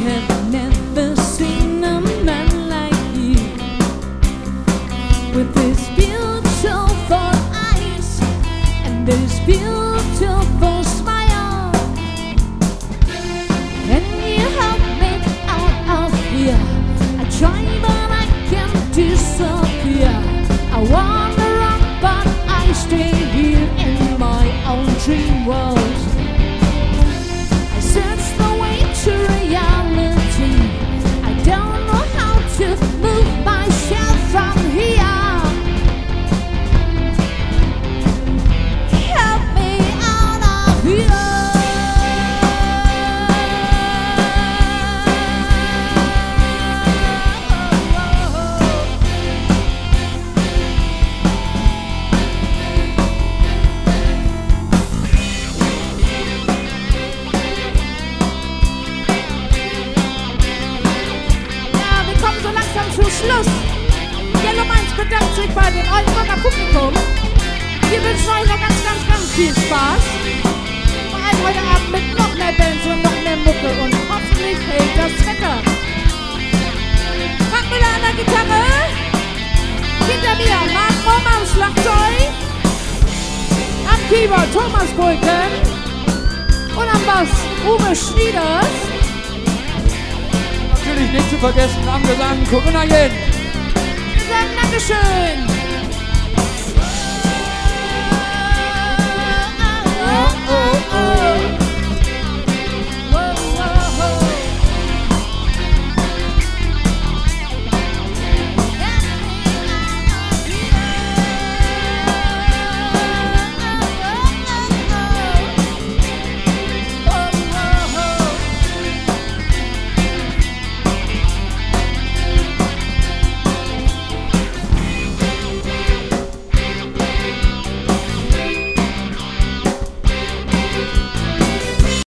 have never seen a man like you with his beautiful eyes and his beautiful smile. Can you help me out of here? I try, zum Schluss. Yellow Minds bedankt sich bei dem Oldenburger Publikum. Wir wünschen euch noch ganz, ganz, ganz viel Spaß. Vor allem heute Abend mit noch mehr Bands und noch mehr Mucke und hoffentlich hält das Wetter. Frank Müller an der Gitarre. Hinter mir Marc Romm Schlagzeug. Am Keyboard Thomas Bulken. Und am Bass Uwe Schnieders. Nicht zu vergessen am Gesang Corinna Jen. Sagen Dankeschön.